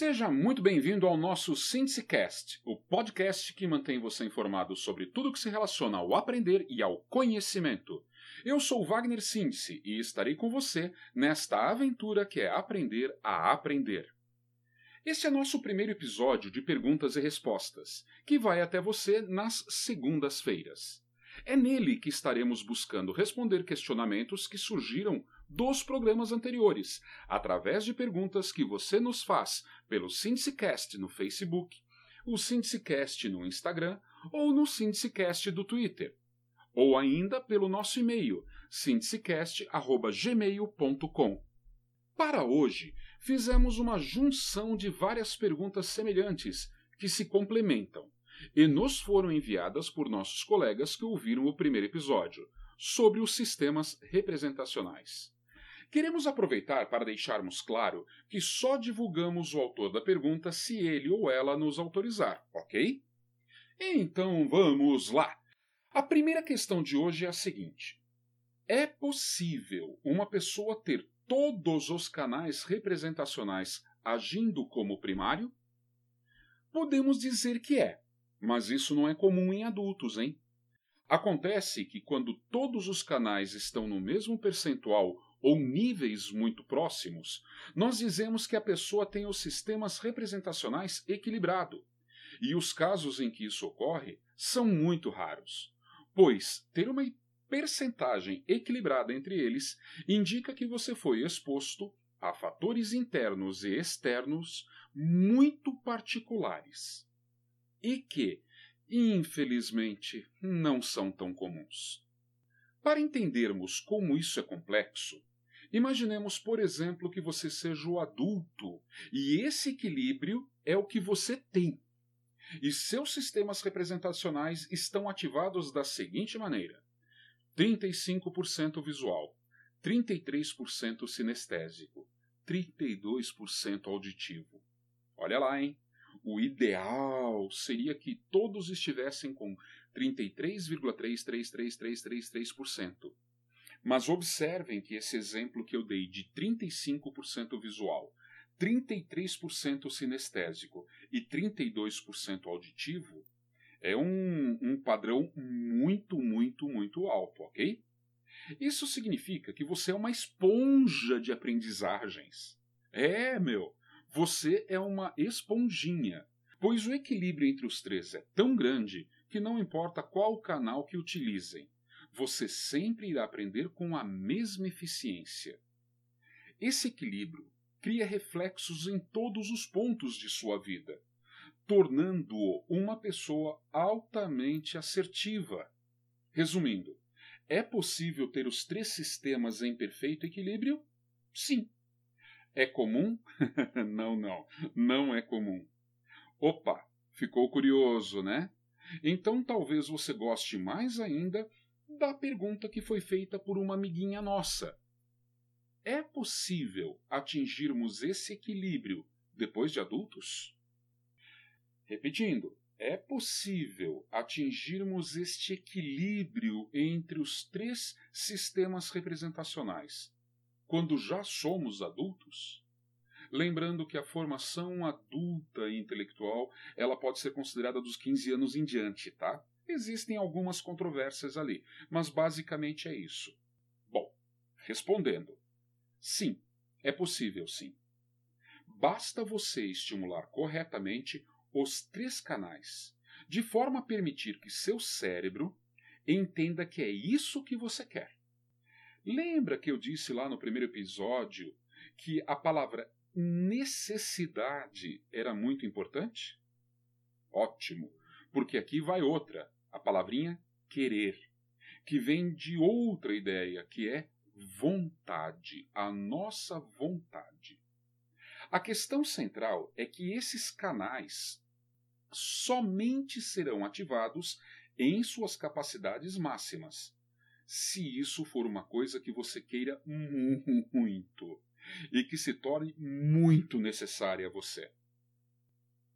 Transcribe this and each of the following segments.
Seja muito bem-vindo ao nosso SynthCast, o podcast que mantém você informado sobre tudo que se relaciona ao aprender e ao conhecimento. Eu sou Wagner Síndice e estarei com você nesta aventura que é aprender a aprender. Este é nosso primeiro episódio de perguntas e respostas, que vai até você nas segundas-feiras. É nele que estaremos buscando responder questionamentos que surgiram dos programas anteriores, através de perguntas que você nos faz pelo Sindicast no Facebook, o Sindicast no Instagram ou no Sindicast do Twitter, ou ainda pelo nosso e-mail sindicast@gmail.com. Para hoje, fizemos uma junção de várias perguntas semelhantes que se complementam e nos foram enviadas por nossos colegas que ouviram o primeiro episódio sobre os sistemas representacionais. Queremos aproveitar para deixarmos claro que só divulgamos o autor da pergunta se ele ou ela nos autorizar, ok? Então vamos lá! A primeira questão de hoje é a seguinte: É possível uma pessoa ter todos os canais representacionais agindo como primário? Podemos dizer que é, mas isso não é comum em adultos, hein? Acontece que quando todos os canais estão no mesmo percentual ou níveis muito próximos, nós dizemos que a pessoa tem os sistemas representacionais equilibrado. E os casos em que isso ocorre são muito raros, pois ter uma percentagem equilibrada entre eles indica que você foi exposto a fatores internos e externos muito particulares e que, infelizmente, não são tão comuns. Para entendermos como isso é complexo, Imaginemos, por exemplo, que você seja o adulto e esse equilíbrio é o que você tem. E seus sistemas representacionais estão ativados da seguinte maneira: 35% visual, 33% sinestésico, 32% auditivo. Olha lá, hein? O ideal seria que todos estivessem com 33,333333%. Mas observem que esse exemplo que eu dei de 35% visual, 33% sinestésico e 32% auditivo é um, um padrão muito, muito, muito alto, ok? Isso significa que você é uma esponja de aprendizagens. É, meu, você é uma esponjinha, pois o equilíbrio entre os três é tão grande que não importa qual canal que utilizem, você sempre irá aprender com a mesma eficiência. Esse equilíbrio cria reflexos em todos os pontos de sua vida, tornando-o uma pessoa altamente assertiva. Resumindo, é possível ter os três sistemas em perfeito equilíbrio? Sim. É comum? não, não, não é comum. Opa, ficou curioso, né? Então talvez você goste mais ainda da pergunta que foi feita por uma amiguinha nossa. É possível atingirmos esse equilíbrio depois de adultos? Repetindo, é possível atingirmos este equilíbrio entre os três sistemas representacionais quando já somos adultos? Lembrando que a formação adulta e intelectual ela pode ser considerada dos 15 anos em diante, tá? Existem algumas controvérsias ali, mas basicamente é isso. Bom, respondendo: sim, é possível sim. Basta você estimular corretamente os três canais, de forma a permitir que seu cérebro entenda que é isso que você quer. Lembra que eu disse lá no primeiro episódio que a palavra necessidade era muito importante? Ótimo, porque aqui vai outra a palavrinha querer, que vem de outra ideia, que é vontade, a nossa vontade. A questão central é que esses canais somente serão ativados em suas capacidades máximas, se isso for uma coisa que você queira muito e que se torne muito necessária a você.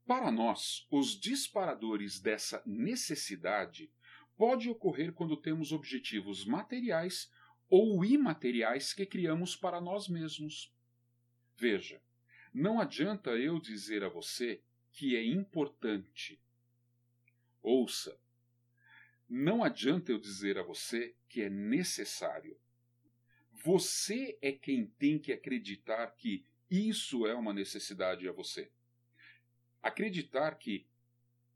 Para nós, os disparadores dessa necessidade pode ocorrer quando temos objetivos materiais ou imateriais que criamos para nós mesmos. Veja, Não adianta eu dizer a você que é importante. Ouça, não adianta eu dizer a você que é necessário. Você é quem tem que acreditar que isso é uma necessidade a você. Acreditar que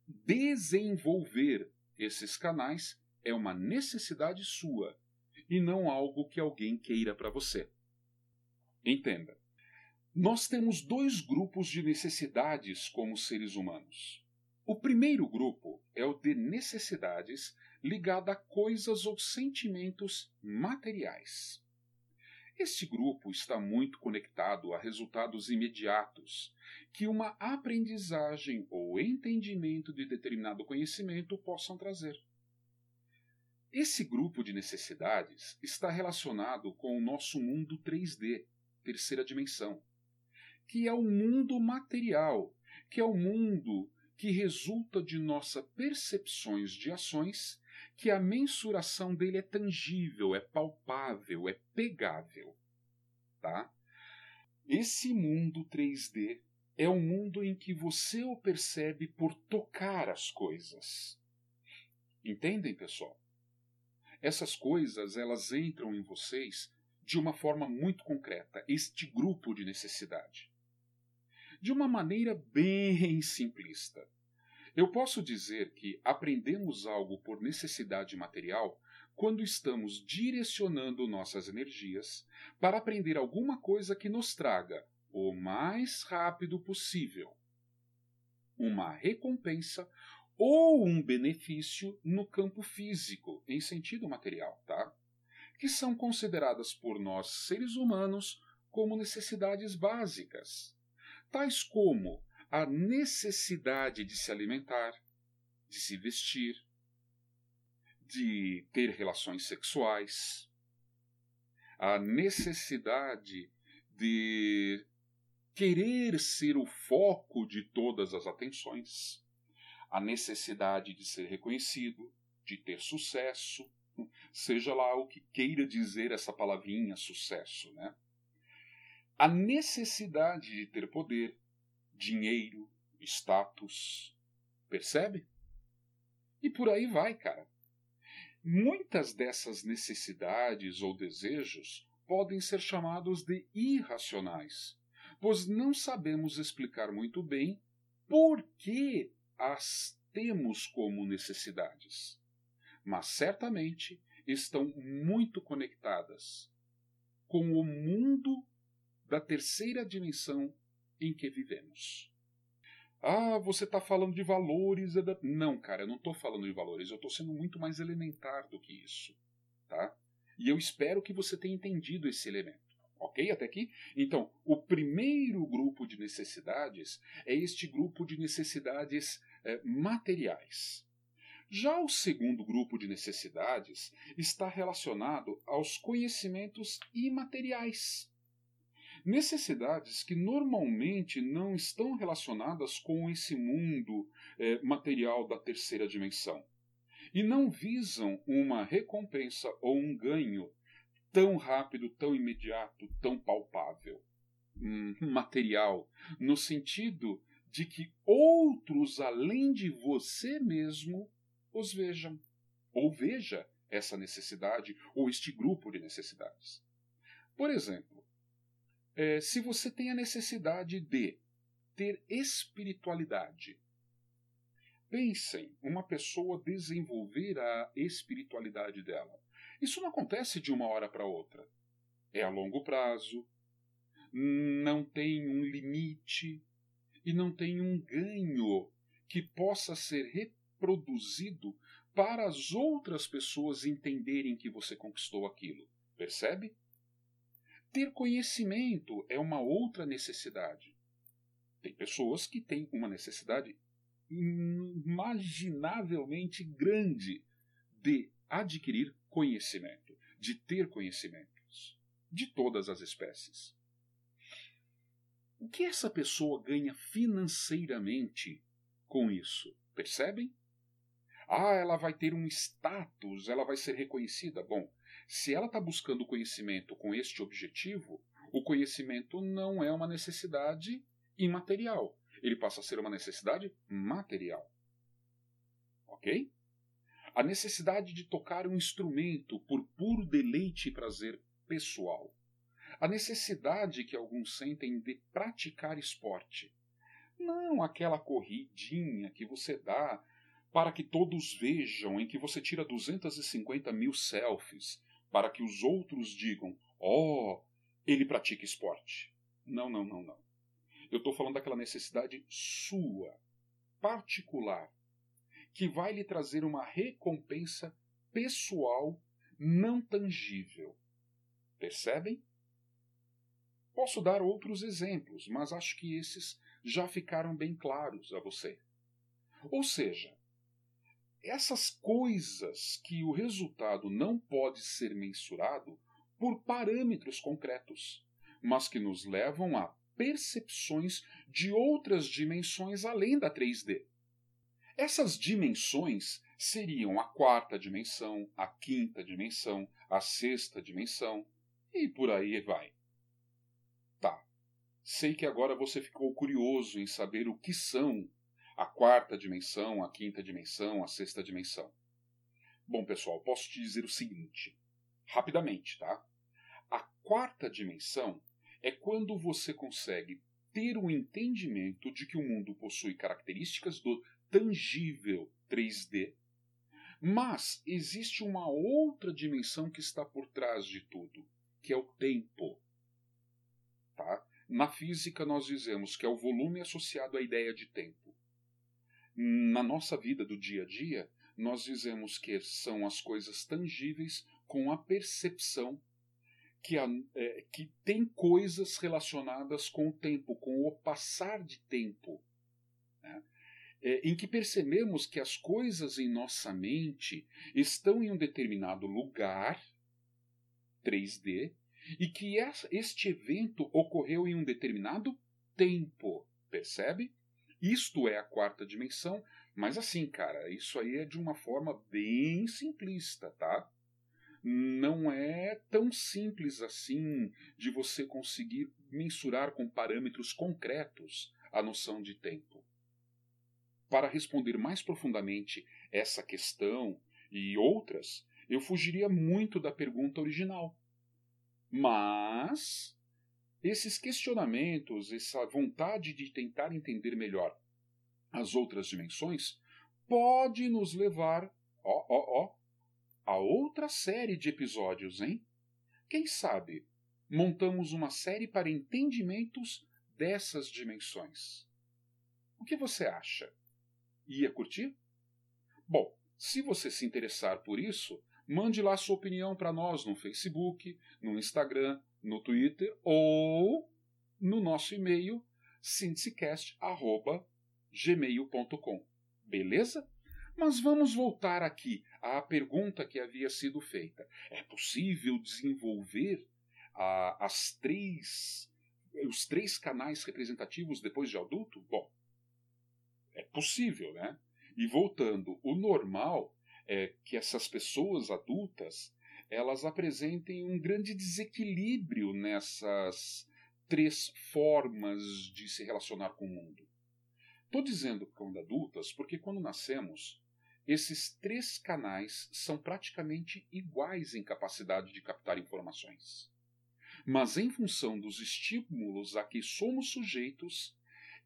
desenvolver esses canais é uma necessidade sua e não algo que alguém queira para você. Entenda. Nós temos dois grupos de necessidades como seres humanos. O primeiro grupo é o de necessidades ligada a coisas ou sentimentos materiais. Este grupo está muito conectado a resultados imediatos que uma aprendizagem ou entendimento de determinado conhecimento possam trazer. Esse grupo de necessidades está relacionado com o nosso mundo 3D, terceira dimensão, que é o mundo material, que é o mundo que resulta de nossas percepções de ações que a mensuração dele é tangível, é palpável, é pegável. Tá? Esse mundo 3D é um mundo em que você o percebe por tocar as coisas. Entendem, pessoal? Essas coisas, elas entram em vocês de uma forma muito concreta, este grupo de necessidade. De uma maneira bem simplista. Eu posso dizer que aprendemos algo por necessidade material quando estamos direcionando nossas energias para aprender alguma coisa que nos traga o mais rápido possível uma recompensa ou um benefício no campo físico, em sentido material, tá? Que são consideradas por nós seres humanos como necessidades básicas, tais como a necessidade de se alimentar, de se vestir, de ter relações sexuais, a necessidade de querer ser o foco de todas as atenções, a necessidade de ser reconhecido, de ter sucesso, seja lá o que queira dizer essa palavrinha sucesso, né? A necessidade de ter poder, dinheiro, status. Percebe? E por aí vai, cara. Muitas dessas necessidades ou desejos podem ser chamados de irracionais, pois não sabemos explicar muito bem por que as temos como necessidades. Mas certamente estão muito conectadas com o mundo da terceira dimensão em que vivemos. Ah, você está falando de valores. Não, cara, eu não estou falando de valores. Eu estou sendo muito mais elementar do que isso. Tá? E eu espero que você tenha entendido esse elemento. Ok? Até aqui? Então, o primeiro grupo de necessidades é este grupo de necessidades é, materiais. Já o segundo grupo de necessidades está relacionado aos conhecimentos imateriais necessidades que normalmente não estão relacionadas com esse mundo é, material da terceira dimensão e não visam uma recompensa ou um ganho tão rápido, tão imediato, tão palpável. Hum, material, no sentido de que outros além de você mesmo os vejam, ou veja essa necessidade ou este grupo de necessidades. Por exemplo, é, se você tem a necessidade de ter espiritualidade, pensem uma pessoa desenvolver a espiritualidade dela. Isso não acontece de uma hora para outra. É a longo prazo, não tem um limite e não tem um ganho que possa ser reproduzido para as outras pessoas entenderem que você conquistou aquilo. Percebe? Ter conhecimento é uma outra necessidade. Tem pessoas que têm uma necessidade imaginavelmente grande de adquirir conhecimento, de ter conhecimentos, de todas as espécies. O que essa pessoa ganha financeiramente com isso? Percebem? Ah, ela vai ter um status, ela vai ser reconhecida. Bom, se ela está buscando conhecimento com este objetivo, o conhecimento não é uma necessidade imaterial. Ele passa a ser uma necessidade material. Ok? A necessidade de tocar um instrumento por puro deleite e prazer pessoal. A necessidade que alguns sentem de praticar esporte. Não aquela corridinha que você dá para que todos vejam, em que você tira 250 mil selfies, para que os outros digam: Oh, ele pratica esporte. Não, não, não, não. Eu estou falando daquela necessidade sua, particular, que vai lhe trazer uma recompensa pessoal não tangível. Percebem? Posso dar outros exemplos, mas acho que esses já ficaram bem claros a você. Ou seja, essas coisas que o resultado não pode ser mensurado por parâmetros concretos, mas que nos levam a percepções de outras dimensões além da 3D. Essas dimensões seriam a quarta dimensão, a quinta dimensão, a sexta dimensão e por aí vai. Tá. Sei que agora você ficou curioso em saber o que são a quarta dimensão, a quinta dimensão, a sexta dimensão. Bom, pessoal, posso te dizer o seguinte, rapidamente, tá? A quarta dimensão é quando você consegue ter o um entendimento de que o mundo possui características do tangível 3D, mas existe uma outra dimensão que está por trás de tudo, que é o tempo. Tá? Na física, nós dizemos que é o volume associado à ideia de tempo. Na nossa vida do dia a dia, nós dizemos que são as coisas tangíveis com a percepção que, é, que tem coisas relacionadas com o tempo, com o passar de tempo, né? é, em que percebemos que as coisas em nossa mente estão em um determinado lugar, 3D, e que este evento ocorreu em um determinado tempo, percebe? Isto é a quarta dimensão, mas assim, cara, isso aí é de uma forma bem simplista, tá? não é tão simples assim de você conseguir mensurar com parâmetros concretos a noção de tempo. Para responder mais profundamente essa questão e outras, eu fugiria muito da pergunta original. Mas esses questionamentos, essa vontade de tentar entender melhor as outras dimensões, pode nos levar, ó, ó, ó, a outra série de episódios, hein? Quem sabe montamos uma série para entendimentos dessas dimensões. O que você acha? Ia curtir? Bom, se você se interessar por isso, mande lá sua opinião para nós no Facebook, no Instagram, no Twitter ou no nosso e-mail sindicast.gmail.com. Beleza? Mas vamos voltar aqui à pergunta que havia sido feita. É possível desenvolver ah, as três, os três canais representativos depois de adulto? Bom, é possível, né? E voltando, o normal é que essas pessoas adultas elas apresentem um grande desequilíbrio nessas três formas de se relacionar com o mundo. Estou dizendo quando adultas porque quando nascemos esses três canais são praticamente iguais em capacidade de captar informações. Mas, em função dos estímulos a que somos sujeitos,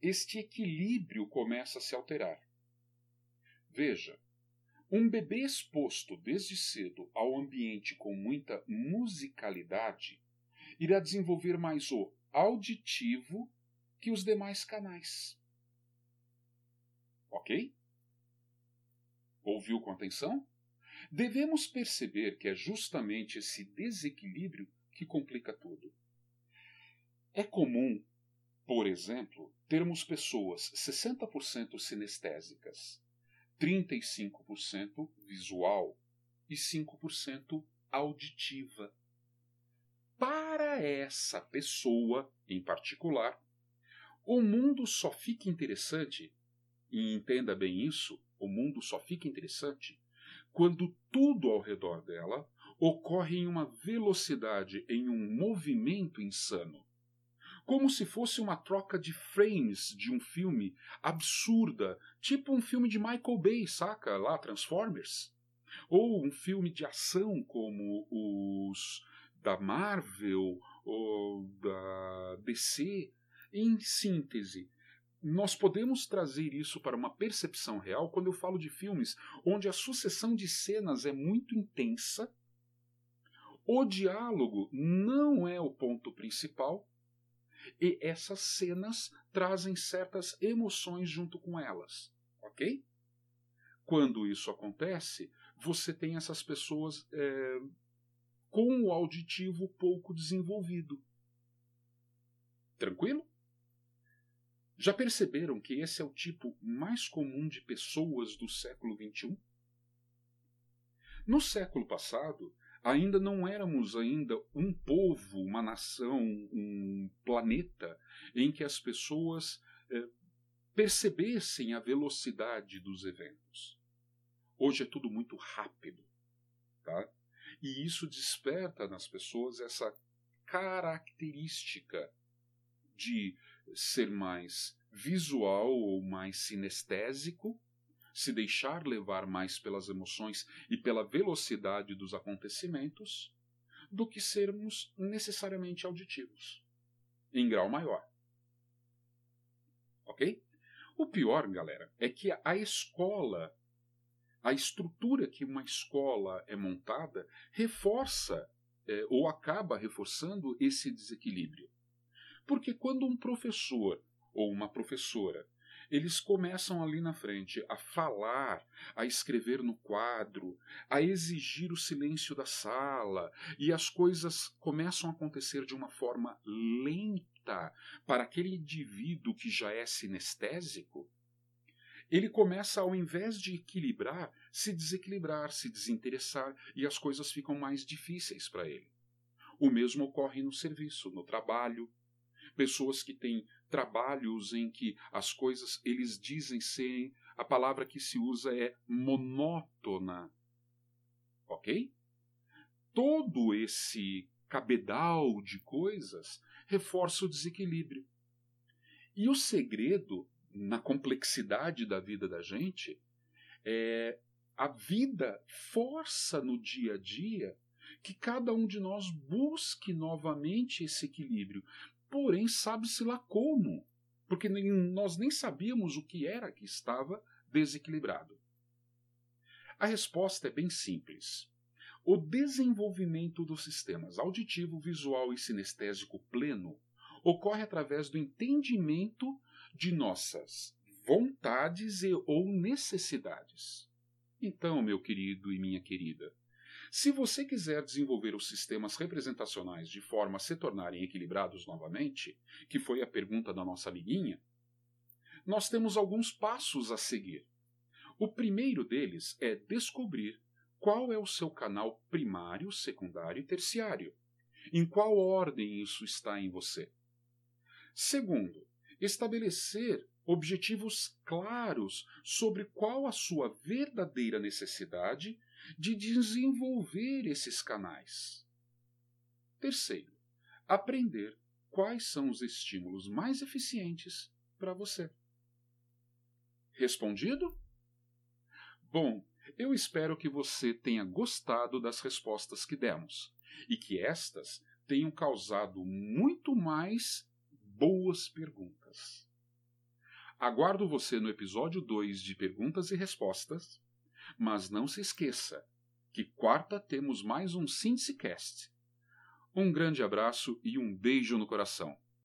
este equilíbrio começa a se alterar. Veja, um bebê exposto desde cedo ao ambiente com muita musicalidade irá desenvolver mais o auditivo que os demais canais. Ok? Ouviu com atenção? Devemos perceber que é justamente esse desequilíbrio que complica tudo. É comum, por exemplo, termos pessoas 60% sinestésicas, 35% visual e 5% auditiva. Para essa pessoa, em particular, o mundo só fica interessante, e entenda bem isso, o mundo só fica interessante quando tudo ao redor dela, ocorre em uma velocidade, em um movimento insano. Como se fosse uma troca de frames de um filme absurda, tipo um filme de Michael Bay, saca? Lá, Transformers. Ou um filme de ação como os da Marvel ou da DC. Em síntese, nós podemos trazer isso para uma percepção real quando eu falo de filmes onde a sucessão de cenas é muito intensa, o diálogo não é o ponto principal e essas cenas trazem certas emoções junto com elas, ok? Quando isso acontece, você tem essas pessoas é, com o auditivo pouco desenvolvido. Tranquilo? Já perceberam que esse é o tipo mais comum de pessoas do século XXI? No século passado, ainda não éramos ainda um povo, uma nação, um planeta em que as pessoas eh, percebessem a velocidade dos eventos. Hoje é tudo muito rápido, tá? E isso desperta nas pessoas essa característica de ser mais visual ou mais sinestésico, se deixar levar mais pelas emoções e pela velocidade dos acontecimentos, do que sermos necessariamente auditivos, em grau maior. Ok? O pior, galera, é que a escola, a estrutura que uma escola é montada, reforça é, ou acaba reforçando esse desequilíbrio. Porque quando um professor ou uma professora eles começam ali na frente a falar, a escrever no quadro, a exigir o silêncio da sala, e as coisas começam a acontecer de uma forma lenta para aquele indivíduo que já é sinestésico. Ele começa, ao invés de equilibrar, se desequilibrar, se desinteressar, e as coisas ficam mais difíceis para ele. O mesmo ocorre no serviço, no trabalho. Pessoas que têm trabalhos em que as coisas eles dizem serem a palavra que se usa é monótona. OK? Todo esse cabedal de coisas reforça o desequilíbrio. E o segredo na complexidade da vida da gente é a vida força no dia a dia que cada um de nós busque novamente esse equilíbrio, porém sabe-se lá como, porque nós nem sabíamos o que era que estava desequilibrado. A resposta é bem simples. O desenvolvimento dos sistemas auditivo, visual e sinestésico pleno ocorre através do entendimento de nossas vontades e ou necessidades. Então, meu querido e minha querida, se você quiser desenvolver os sistemas representacionais de forma a se tornarem equilibrados novamente, que foi a pergunta da nossa amiguinha, nós temos alguns passos a seguir. O primeiro deles é descobrir qual é o seu canal primário, secundário e terciário. Em qual ordem isso está em você? Segundo, estabelecer objetivos claros sobre qual a sua verdadeira necessidade de desenvolver esses canais. Terceiro, aprender quais são os estímulos mais eficientes para você. Respondido? Bom, eu espero que você tenha gostado das respostas que demos e que estas tenham causado muito mais boas perguntas. Aguardo você no episódio 2 de Perguntas e Respostas mas não se esqueça que quarta temos mais um Cast. Um grande abraço e um beijo no coração.